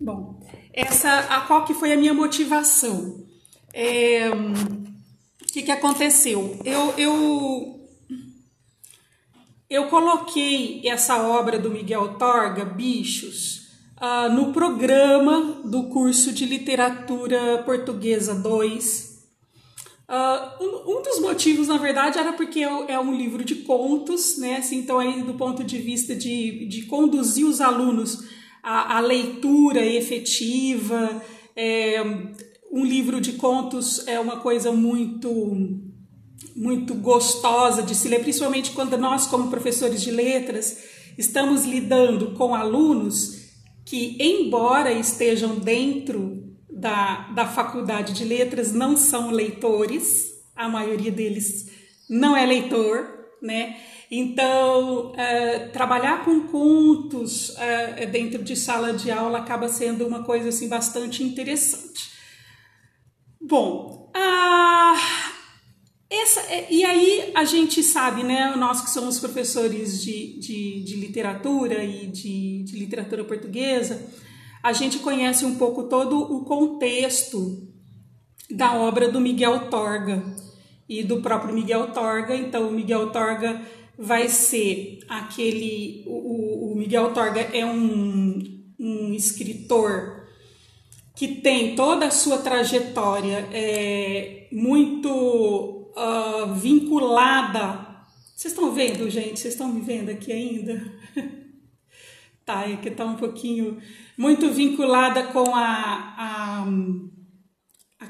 Bom, essa, a qual que foi a minha motivação? É, o que, que aconteceu? Eu, eu, eu coloquei essa obra do Miguel Torga, Bichos, uh, no programa do curso de Literatura Portuguesa 2, Uh, um, um, dos motivos, na verdade, era porque é, é um livro de contos, né? Assim, então, aí, do ponto de vista de, de conduzir os alunos à, à leitura efetiva, é, um livro de contos é uma coisa muito muito gostosa de se ler, principalmente quando nós, como professores de letras, estamos lidando com alunos que, embora estejam dentro da, da faculdade de letras não são leitores, a maioria deles não é leitor, né? Então, uh, trabalhar com contos uh, dentro de sala de aula acaba sendo uma coisa assim bastante interessante. Bom, uh, essa, e aí a gente sabe, né, nós que somos professores de, de, de literatura e de, de literatura portuguesa, a gente conhece um pouco todo o contexto da obra do Miguel Torga e do próprio Miguel Torga. Então, o Miguel Torga vai ser aquele. O, o Miguel Torga é um, um escritor que tem toda a sua trajetória é, muito uh, vinculada. Vocês estão vendo, gente? Vocês estão me vendo aqui ainda? tá, é que tá um pouquinho muito vinculada com a, a, a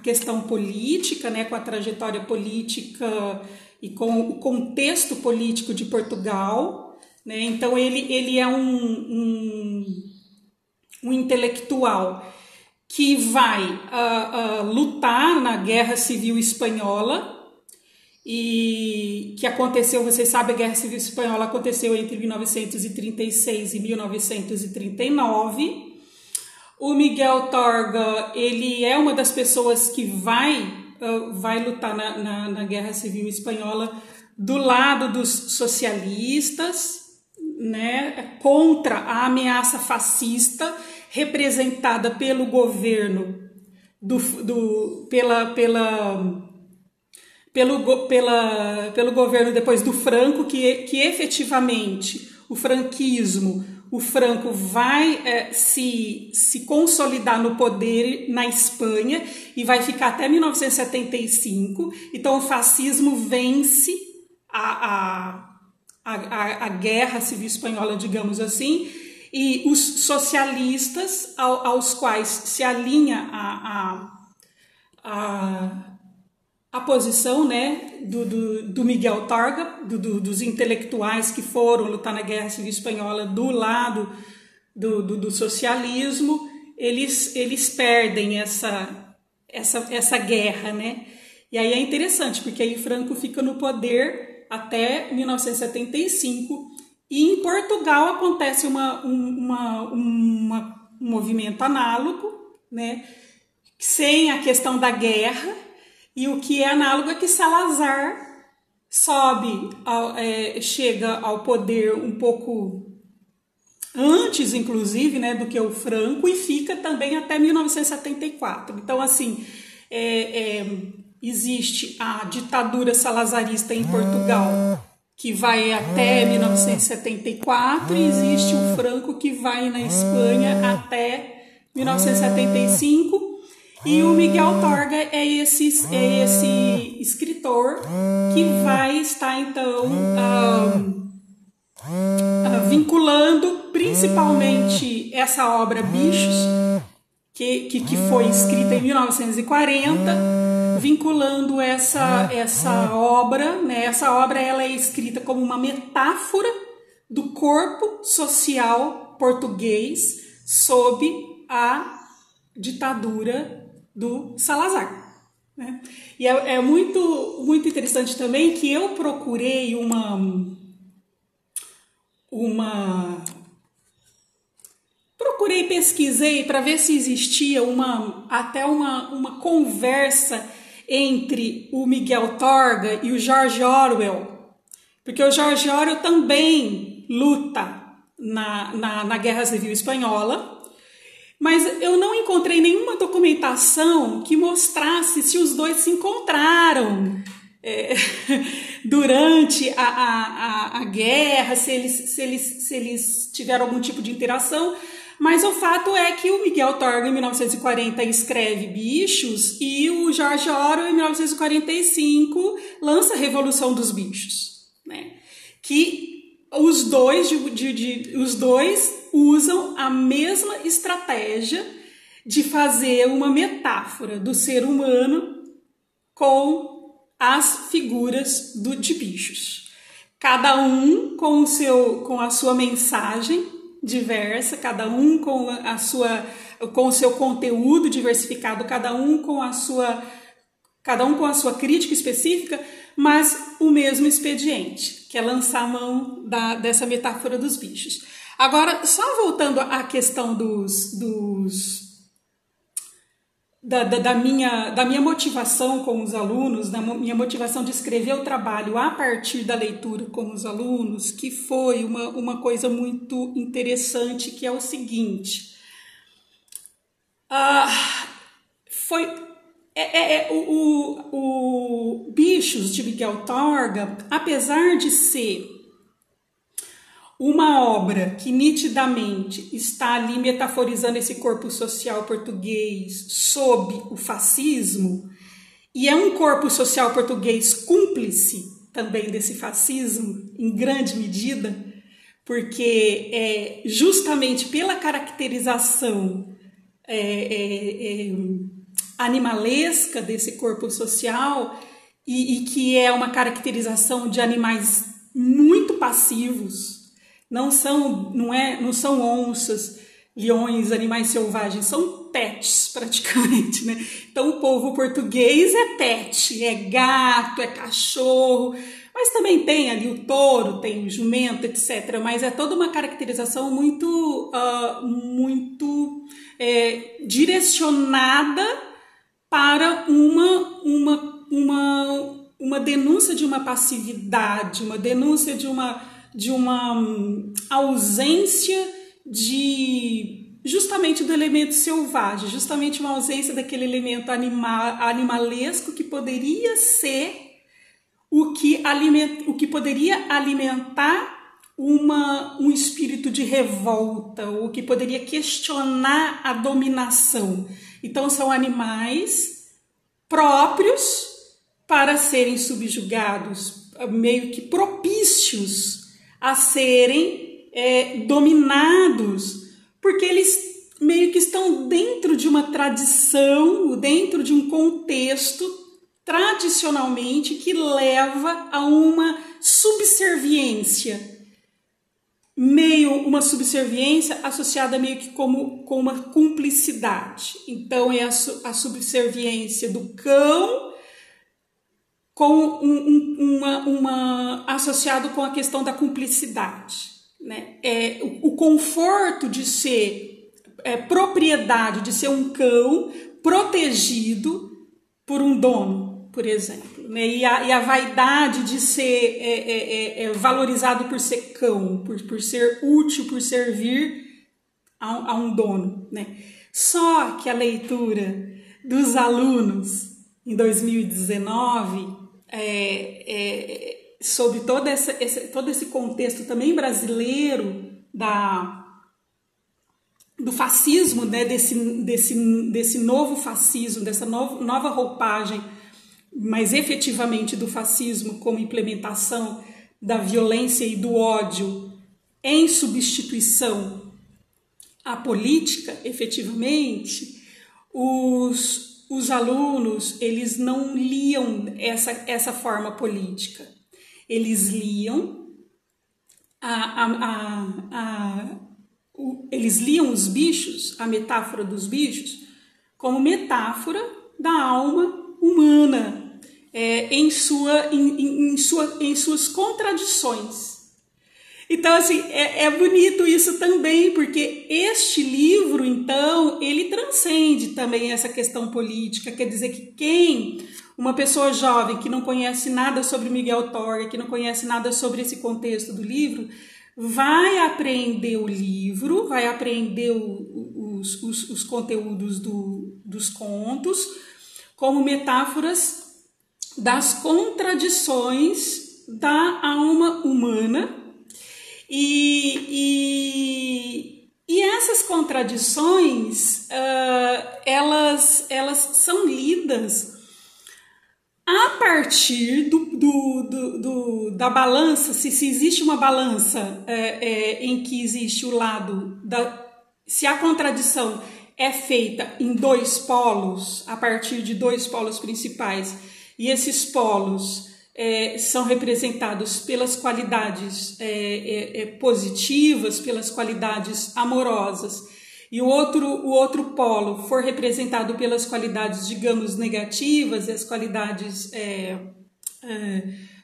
questão política, né, com a trajetória política e com o contexto político de Portugal. Né? Então, ele, ele é um, um, um intelectual que vai uh, uh, lutar na Guerra Civil Espanhola e que aconteceu, vocês sabem, a Guerra Civil Espanhola aconteceu entre 1936 e 1939. O Miguel Torga, ele é uma das pessoas que vai, uh, vai lutar na, na, na Guerra Civil Espanhola do lado dos socialistas, né, contra a ameaça fascista representada pelo governo, do, do, pela, pela pelo, pela, pelo governo depois do Franco, que, que efetivamente o franquismo, o Franco vai é, se, se consolidar no poder na Espanha e vai ficar até 1975. Então o fascismo vence a, a, a, a guerra civil espanhola, digamos assim, e os socialistas ao, aos quais se alinha a, a, a a posição né, do, do, do Miguel Targa, do, do, dos intelectuais que foram lutar na Guerra Civil Espanhola do lado do, do, socialismo, eles, eles perdem essa, essa, essa guerra. Né? E aí é interessante, porque aí Franco fica no poder até 1975 e em Portugal acontece uma, uma, uma, um movimento análogo, né? sem a questão da guerra, e o que é análogo é que Salazar sobe, ao, é, chega ao poder um pouco antes, inclusive, né, do que o Franco e fica também até 1974. Então, assim, é, é, existe a ditadura salazarista em Portugal que vai até 1974 e existe o Franco que vai na Espanha até 1975 e o Miguel Torga é esse, é esse escritor que vai estar, então, uh, uh, vinculando principalmente essa obra Bichos, que, que, que foi escrita em 1940, vinculando essa, essa obra, né? Essa obra ela é escrita como uma metáfora do corpo social português sob a ditadura do Salazar. Né? E é, é, muito, muito interessante também que eu procurei uma, uma procurei pesquisei para ver se existia uma até uma, uma conversa entre o Miguel Torga e o George Orwell, porque o George Orwell também luta na, na, na Guerra Civil Espanhola mas eu não encontrei nenhuma documentação que mostrasse se os dois se encontraram é, durante a, a, a, guerra, se eles, se, eles, se eles tiveram algum tipo de interação. Mas o fato é que o Miguel Torga, em 1940, escreve Bichos e o George Orwell, em 1945, lança a Revolução dos Bichos. Né? Que os dois, de, de, de, os dois usam a mesma estratégia de fazer uma metáfora do ser humano com as figuras do, de bichos. Cada um com, o seu, com a sua mensagem diversa, cada um com a sua com o seu conteúdo diversificado, cada um com a sua cada um com a sua crítica específica, mas o mesmo expediente, que é lançar a mão da, dessa metáfora dos bichos. Agora, só voltando à questão dos, dos da, da, da, minha, da minha motivação com os alunos, da minha motivação de escrever o trabalho a partir da leitura com os alunos, que foi uma, uma coisa muito interessante, que é o seguinte. Uh, foi é, é, é, o, o, o Bichos de Miguel Torga, apesar de ser uma obra que nitidamente está ali metaforizando esse corpo social português sob o fascismo, e é um corpo social português cúmplice também desse fascismo, em grande medida, porque é justamente pela caracterização é, é, é, animalesca desse corpo social, e, e que é uma caracterização de animais muito passivos, não são, não é, não são onças, leões, animais selvagens, são pets praticamente, né? Então o povo português é pet, é gato, é cachorro, mas também tem ali o touro, tem o jumento, etc. Mas é toda uma caracterização muito, uh, muito é, direcionada para uma, uma, uma, uma denúncia de uma passividade, uma denúncia de uma de uma hum, ausência de justamente do elemento selvagem, justamente uma ausência daquele elemento anima, animalesco que poderia ser o que, aliment, o que poderia alimentar uma, um espírito de revolta, o que poderia questionar a dominação. Então, são animais próprios para serem subjugados, meio que propícios a serem é, dominados, porque eles meio que estão dentro de uma tradição, dentro de um contexto tradicionalmente que leva a uma subserviência, meio uma subserviência associada meio que como com uma cumplicidade. Então é a, a subserviência do cão com um, um, uma, uma associado com a questão da cumplicidade, né? É o, o conforto de ser é, propriedade, de ser um cão protegido por um dono, por exemplo? E a, e a vaidade de ser é, é, é, é valorizado por ser cão, por, por ser útil, por servir a, a um dono, né? Só que a leitura dos alunos em 2019 é, é, sobre todo, essa, esse, todo esse contexto também brasileiro da, do fascismo, né, desse, desse, desse novo fascismo, dessa nova roupagem, mas efetivamente do fascismo como implementação da violência e do ódio em substituição à política, efetivamente, os, os alunos eles não liam essa, essa forma política. Eles liam a, a, a, a o, eles liam os bichos, a metáfora dos bichos, como metáfora da alma humana é, em, sua, em, em, sua, em suas contradições. Então, assim, é, é, bonito isso também, porque este livro, então, ele transcende também essa questão política. Quer dizer que quem, uma pessoa jovem que não conhece nada sobre Miguel Torga, que não conhece nada sobre esse contexto do livro, vai aprender o livro, vai aprender o, os, os, os conteúdos do, dos contos como metáforas das contradições da alma humana e, e, e essas contradições uh, elas, elas são lidas a partir do, do, do, do, da balança, se, se existe uma balança é, é, em que existe o lado da. Se a contradição é feita em dois polos, a partir de dois polos principais, e esses polos é, são representados pelas qualidades é, é, é, positivas, pelas qualidades amorosas, e o outro, o outro polo for representado pelas qualidades, digamos, negativas, e as qualidades é,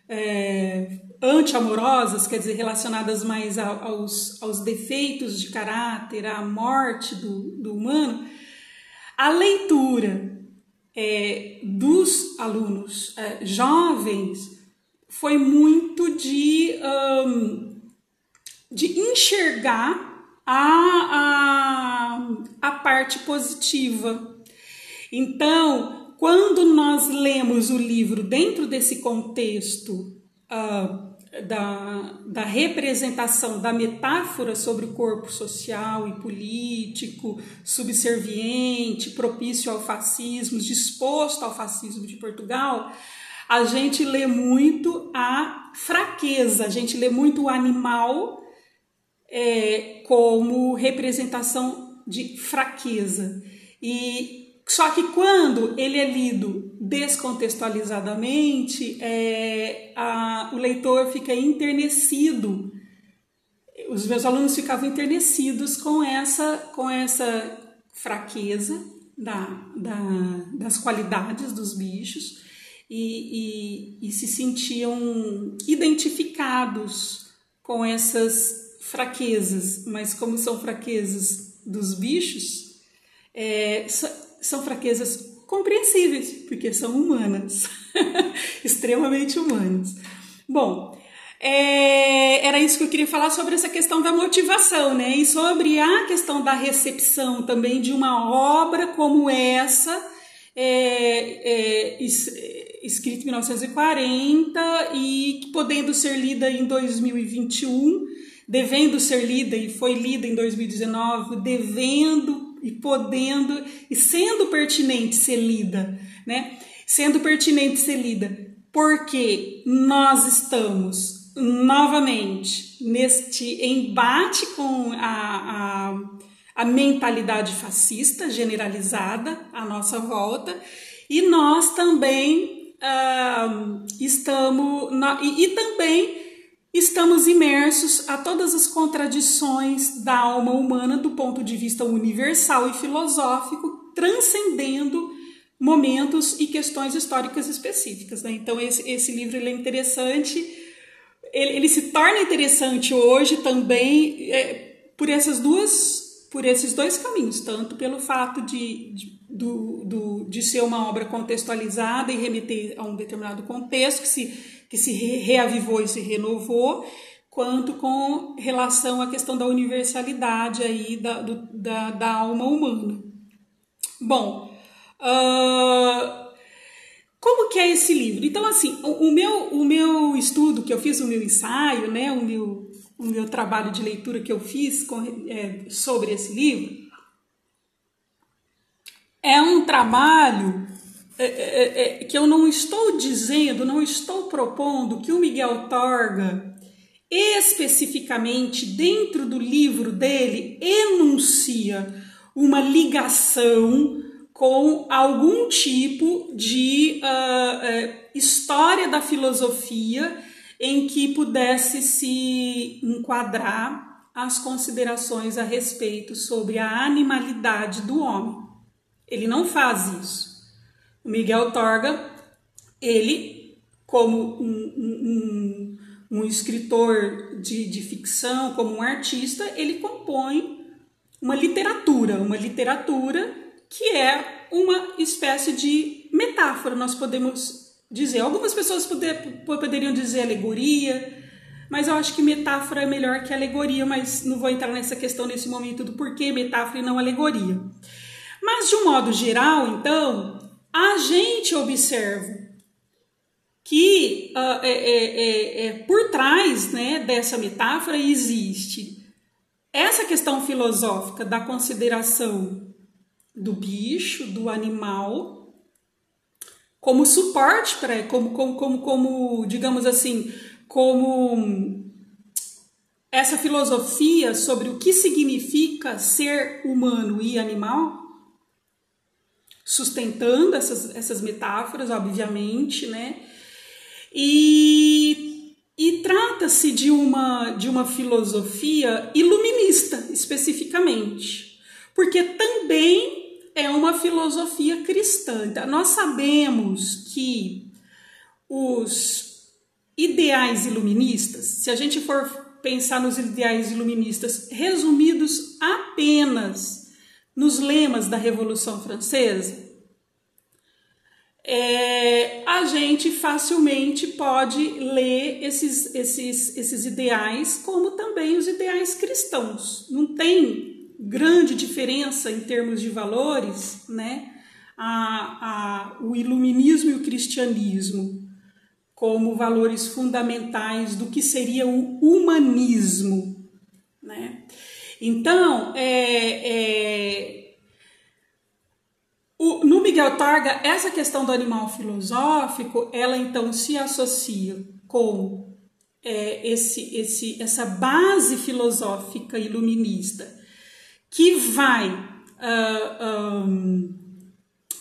é, anti-amorosas, quer dizer, relacionadas mais aos, aos defeitos de caráter, à morte do, do humano, a leitura é, dos alunos é, jovens foi muito de, um, de enxergar a, a, a parte positiva. Então, quando nós lemos o livro dentro desse contexto uh, da, da representação da metáfora sobre o corpo social e político, subserviente, propício ao fascismo, disposto ao fascismo de Portugal, a gente lê muito a fraqueza, a gente lê muito o animal é, como representação de fraqueza. E só que quando ele é lido descontextualizadamente, é, a, o leitor fica enternecido. Os meus alunos ficavam enternecidos com essa, com essa fraqueza da, da, das qualidades dos bichos e, e, e se sentiam identificados com essas fraquezas, mas como são fraquezas dos bichos, é, são fraquezas compreensíveis, porque são humanas, extremamente humanas. Bom, é, era isso que eu queria falar sobre essa questão da motivação, né? E sobre a questão da recepção também de uma obra como essa, é, é, escrita em 1940 e podendo ser lida em 2021, devendo ser lida e foi lida em 2019, devendo e podendo e sendo pertinente ser lida, né? Sendo pertinente ser lida, porque nós estamos novamente neste embate com a, a, a mentalidade fascista generalizada à nossa volta e nós também uh, estamos na, e, e também estamos imersos a todas as contradições da alma humana do ponto de vista universal e filosófico, transcendendo momentos e questões históricas específicas. Né? Então, esse, esse livro é interessante, ele, ele se torna interessante hoje também é, por essas duas por esses dois caminhos, tanto pelo fato de, de, do, do, de ser uma obra contextualizada e remeter a um determinado contexto que se que se reavivou e se renovou, quanto com relação à questão da universalidade aí da, do, da, da alma humana. Bom, uh, como que é esse livro? Então, assim, o, o, meu, o meu estudo que eu fiz, o meu ensaio, né, o meu, o meu trabalho de leitura que eu fiz com, é, sobre esse livro, é um trabalho é, é, é, que eu não estou dizendo, não estou propondo que o Miguel Torga, especificamente dentro do livro dele, enuncia uma ligação com algum tipo de uh, história da filosofia em que pudesse se enquadrar as considerações a respeito sobre a animalidade do homem. Ele não faz isso. Miguel Torga, ele, como um, um, um escritor de, de ficção, como um artista, ele compõe uma literatura, uma literatura que é uma espécie de metáfora, nós podemos dizer. Algumas pessoas poder, poderiam dizer alegoria, mas eu acho que metáfora é melhor que alegoria, mas não vou entrar nessa questão nesse momento do porquê metáfora e não alegoria. Mas de um modo geral, então, a gente observa que uh, é, é, é, por trás né, dessa metáfora existe essa questão filosófica da consideração do bicho, do animal, como suporte para, como, como, como, como, digamos assim, como essa filosofia sobre o que significa ser humano e animal, sustentando essas, essas metáforas, obviamente, né? E, e trata-se de uma, de uma filosofia iluminista, especificamente, porque também é uma filosofia cristã. Então, nós sabemos que os ideais iluministas, se a gente for pensar nos ideais iluministas resumidos apenas nos lemas da Revolução Francesa, é, a gente facilmente pode ler esses, esses, esses ideais como também os ideais cristãos. Não tem grande diferença em termos de valores, né? A, a, o iluminismo e o cristianismo como valores fundamentais do que seria o humanismo, né? Então, é, é o, no Miguel Targa, essa questão do animal filosófico, ela então se associa com é, esse, esse, essa base filosófica iluminista que vai uh, um,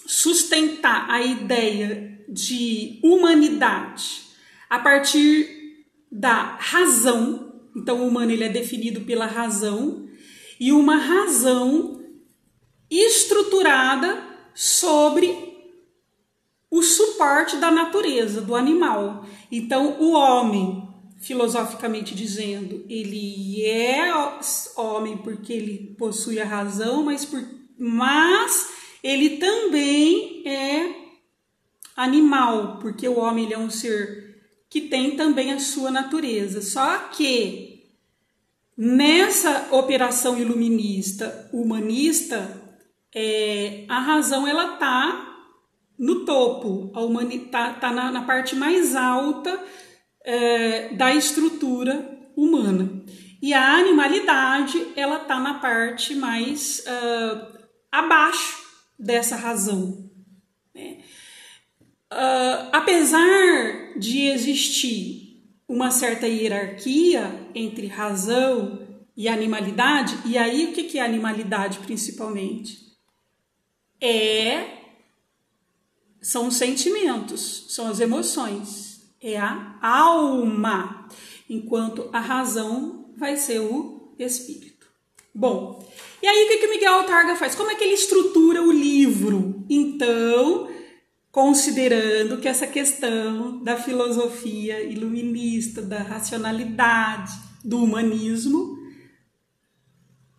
sustentar a ideia de humanidade a partir da razão. Então, o humano ele é definido pela razão e uma razão estruturada sobre o suporte da natureza, do animal. Então, o homem, filosoficamente dizendo, ele é homem porque ele possui a razão, mas, por, mas ele também é animal, porque o homem é um ser que tem também a sua natureza. Só que nessa operação iluminista, humanista, é, a razão ela tá no topo, a humanidade tá, tá na, na, parte mais alta é, da estrutura humana. E a animalidade ela tá na parte mais uh, abaixo dessa razão. Né? Uh, apesar de existir uma certa hierarquia entre razão e animalidade, e aí o que é animalidade principalmente? é são os sentimentos, são as emoções, é a alma, enquanto a razão vai ser o espírito. Bom, e aí o que, que Miguel Altarga faz? Como é que ele estrutura o livro? Então, considerando que essa questão da filosofia iluminista, da racionalidade, do humanismo,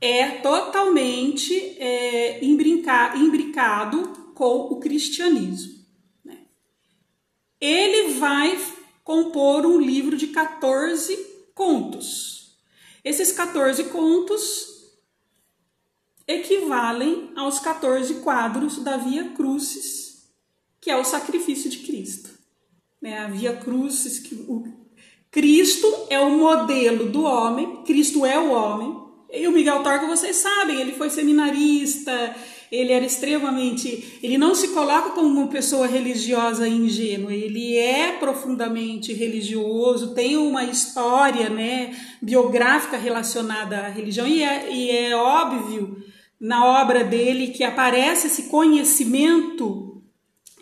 é totalmente é, imbricado com o cristianismo. Né? Ele vai compor um livro de 14 contos. Esses 14 contos equivalem aos 14 quadros da Via Crucis, que é o sacrifício de Cristo. Né? A Via Crucis, Cristo é o modelo do homem, Cristo é o homem, e o Miguel Torga, vocês sabem, ele foi seminarista, ele era extremamente. Ele não se coloca como uma pessoa religiosa ingênua, ele é profundamente religioso, tem uma história né, biográfica relacionada à religião, e é, e é óbvio na obra dele que aparece esse conhecimento,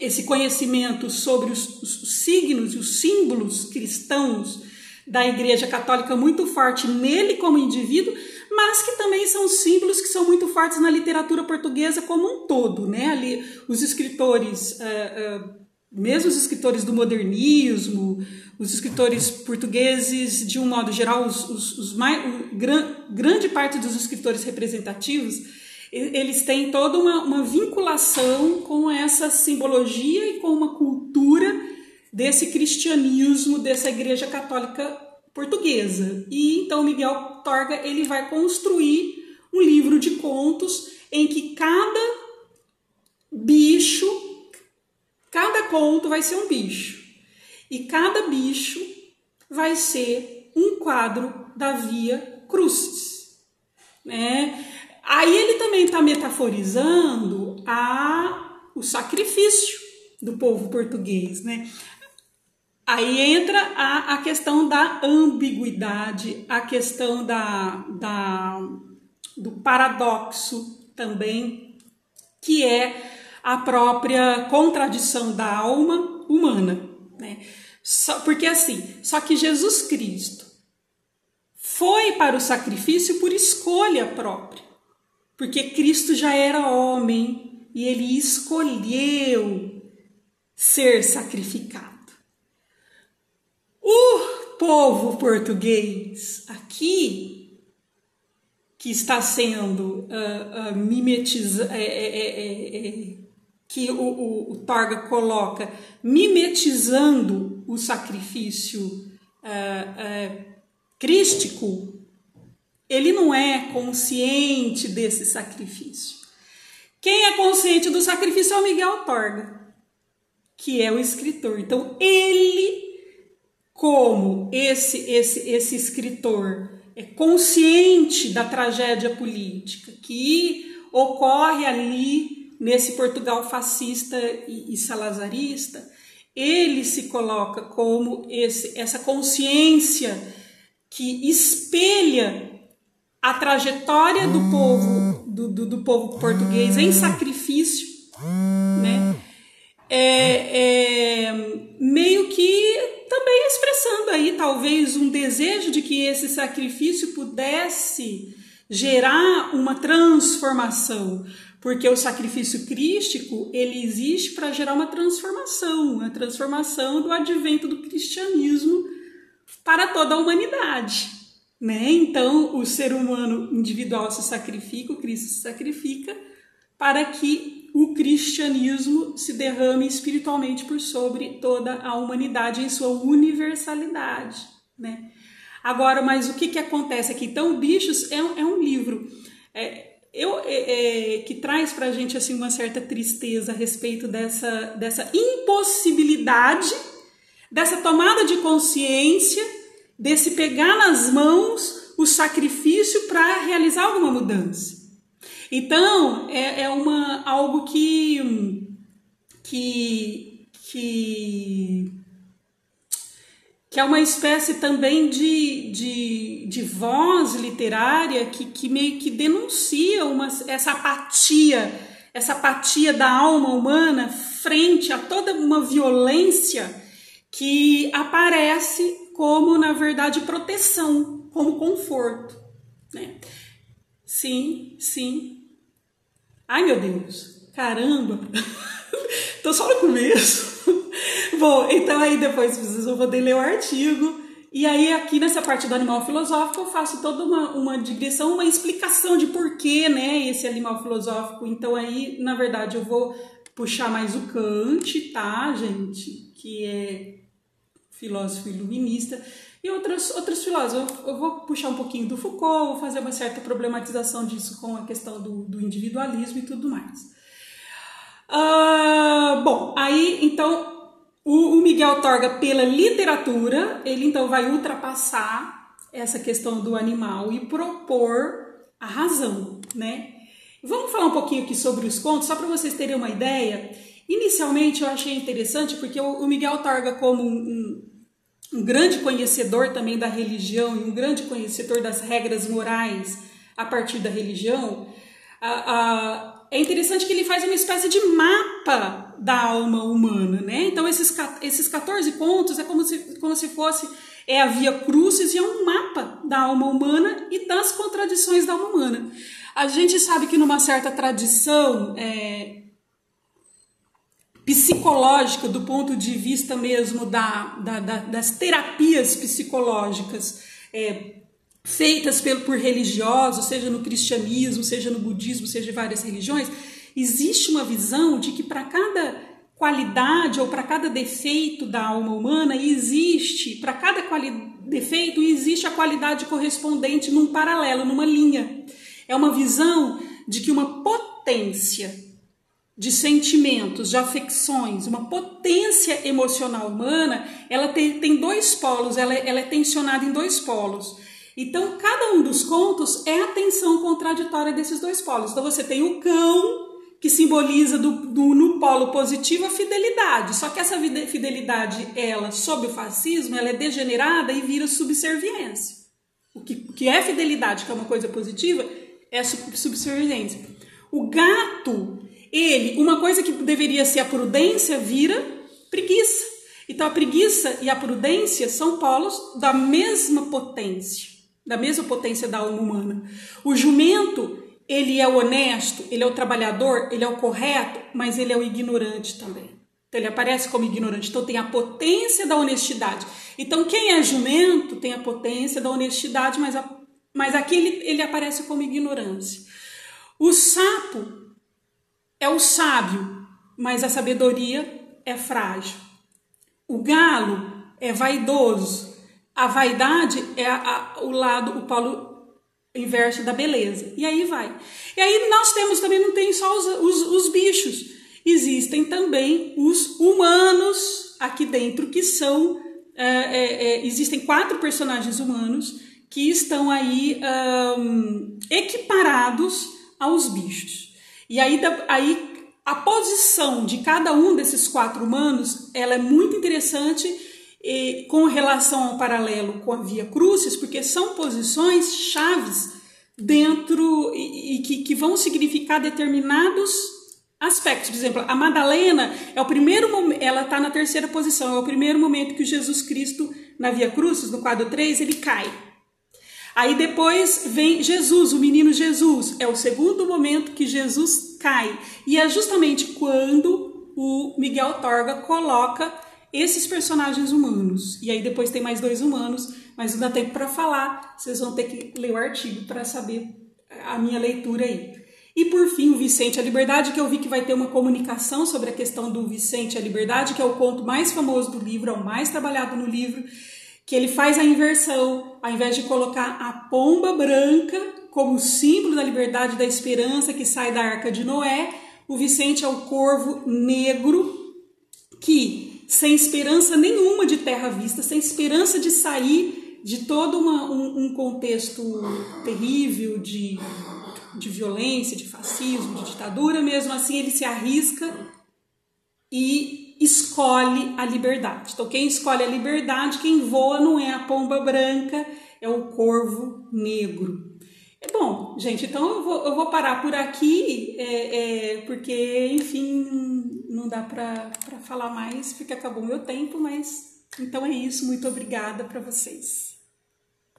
esse conhecimento sobre os, os signos e os símbolos cristãos da Igreja Católica muito forte nele como indivíduo mas que também são símbolos que são muito fortes na literatura portuguesa como um todo, né? Ali os escritores, uh, uh, mesmo os escritores do modernismo, os escritores portugueses de um modo geral, os, os, os mais, o, gran, grande parte dos escritores representativos, eles têm toda uma, uma vinculação com essa simbologia e com uma cultura desse cristianismo, dessa igreja católica portuguesa. E então Miguel Torga ele vai construir um livro de contos em que cada bicho, cada conto vai ser um bicho. E cada bicho vai ser um quadro da Via Crucis. Né? Aí ele também está metaforizando a, o sacrifício do povo português. Né? Aí entra a, a questão da ambiguidade, a questão da, da, do paradoxo também, que é a própria contradição da alma humana. Né? Só, porque assim, só que Jesus Cristo foi para o sacrifício por escolha própria, porque Cristo já era homem e ele escolheu ser sacrificado. O povo português aqui, que está sendo uh, uh, mimetizado, é, é, é, que o, o, o, Torga coloca, mimetizando o sacrifício uh, crístico, ele não é consciente desse sacrifício. Quem é consciente do sacrifício é o Miguel Torga, que é o escritor. Então, ele como esse esse esse escritor é consciente da tragédia política que ocorre ali nesse Portugal fascista e, e salazarista, ele se coloca como esse, essa consciência que espelha a trajetória do povo do, do, do povo português em sacrifício, né? É, é, meio que também expressando aí talvez um desejo de que esse sacrifício pudesse gerar uma transformação, porque o sacrifício crístico ele existe para gerar uma transformação, uma transformação do advento do cristianismo para toda a humanidade. Né? Então, o ser humano individual se sacrifica, o Cristo se sacrifica para que o cristianismo se derrame espiritualmente por sobre toda a humanidade em sua universalidade, né? Agora, mas o que, que acontece aqui? Então, Bichos é, é um livro é, eu, é, é que traz para a gente assim, uma certa tristeza a respeito dessa, dessa impossibilidade, dessa tomada de consciência, desse pegar nas mãos o sacrifício para realizar alguma mudança. Então, é, é uma, algo que, que, que, que é uma espécie também de, de, de voz literária que, que meio que denuncia uma, essa apatia, essa apatia da alma humana frente a toda uma violência que aparece como, na verdade, proteção, como conforto. Né? Sim, sim, Ai meu Deus, caramba, tô só no começo. Bom, então aí depois vocês vão poder ler o artigo. E aí aqui nessa parte do animal filosófico eu faço toda uma, uma digressão, uma explicação de porquê, né, esse animal filosófico. Então aí, na verdade, eu vou puxar mais o Kant, tá, gente? Que é filósofo iluminista e outros, outros filósofos. Eu vou puxar um pouquinho do Foucault, vou fazer uma certa problematização disso com a questão do, do individualismo e tudo mais. Uh, bom, aí então o, o Miguel Torga, pela literatura, ele então vai ultrapassar essa questão do animal e propor a razão, né? Vamos falar um pouquinho aqui sobre os contos, só para vocês terem uma ideia. Inicialmente eu achei interessante porque o Miguel Torga, como um, um grande conhecedor também da religião e um grande conhecedor das regras morais a partir da religião, é interessante que ele faz uma espécie de mapa da alma humana, né? Então esses, esses 14 pontos é como se, como se fosse é a via crucis e é um mapa da alma humana e das contradições da alma humana. A gente sabe que numa certa tradição é, psicológica, do ponto de vista mesmo da, da, da das terapias psicológicas é, feitas pelo, por religiosos, seja no cristianismo, seja no budismo, seja em várias religiões, existe uma visão de que para cada qualidade ou para cada defeito da alma humana existe, para cada defeito existe a qualidade correspondente num paralelo, numa linha. É uma visão de que uma potência de sentimentos, de afecções, uma potência emocional humana, ela tem, tem dois polos, ela, ela é tensionada em dois polos. Então, cada um dos contos é a tensão contraditória desses dois polos. Então, você tem o cão, que simboliza do, do, no polo positivo a fidelidade. Só que essa fidelidade, ela, sob o fascismo, ela é degenerada e vira subserviência. O que, que é fidelidade, que é uma coisa positiva, é subserviência. O gato, ele, uma coisa que deveria ser a prudência, vira preguiça. Então a preguiça e a prudência são polos da mesma potência, da mesma potência da alma humana. O jumento, ele é o honesto, ele é o trabalhador, ele é o correto, mas ele é o ignorante também. Então ele aparece como ignorante. Então tem a potência da honestidade. Então quem é jumento tem a potência da honestidade, mas, a, mas aqui ele, ele aparece como ignorância. O sapo é o sábio, mas a sabedoria é frágil. O galo é vaidoso. A vaidade é a, a, o lado, o polo inverso da beleza. E aí vai. E aí nós temos também, não tem só os, os, os bichos, existem também os humanos aqui dentro, que são. É, é, é, existem quatro personagens humanos que estão aí um, equiparados aos bichos. E aí, aí a posição de cada um desses quatro humanos ela é muito interessante e, com relação ao paralelo com a Via Crucis, porque são posições chaves dentro e, e que, que vão significar determinados aspectos. Por exemplo, a Madalena é o primeiro ela está na terceira posição, é o primeiro momento que Jesus Cristo, na Via Crucis, no quadro 3, ele cai. Aí depois vem Jesus, o menino Jesus, é o segundo momento que Jesus cai. E é justamente quando o Miguel Torga coloca esses personagens humanos. E aí depois tem mais dois humanos, mas não dá tempo para falar. Vocês vão ter que ler o artigo para saber a minha leitura aí. E por fim, o Vicente a Liberdade, que eu vi que vai ter uma comunicação sobre a questão do Vicente a Liberdade, que é o conto mais famoso do livro, é o mais trabalhado no livro, que ele faz a inversão, ao invés de colocar a pomba branca como símbolo da liberdade e da esperança que sai da arca de Noé, o Vicente é o corvo negro que sem esperança nenhuma de terra vista, sem esperança de sair de todo uma, um, um, contexto terrível de, de violência, de fascismo, de ditadura, mesmo assim ele se arrisca e escolhe a liberdade. Então, quem escolhe a liberdade, quem voa não é a pomba branca, é o corvo negro. É bom, gente, então eu vou, eu vou parar por aqui, é, é, porque, enfim, não dá para falar mais, porque acabou meu tempo, mas então é isso. Muito obrigada para vocês.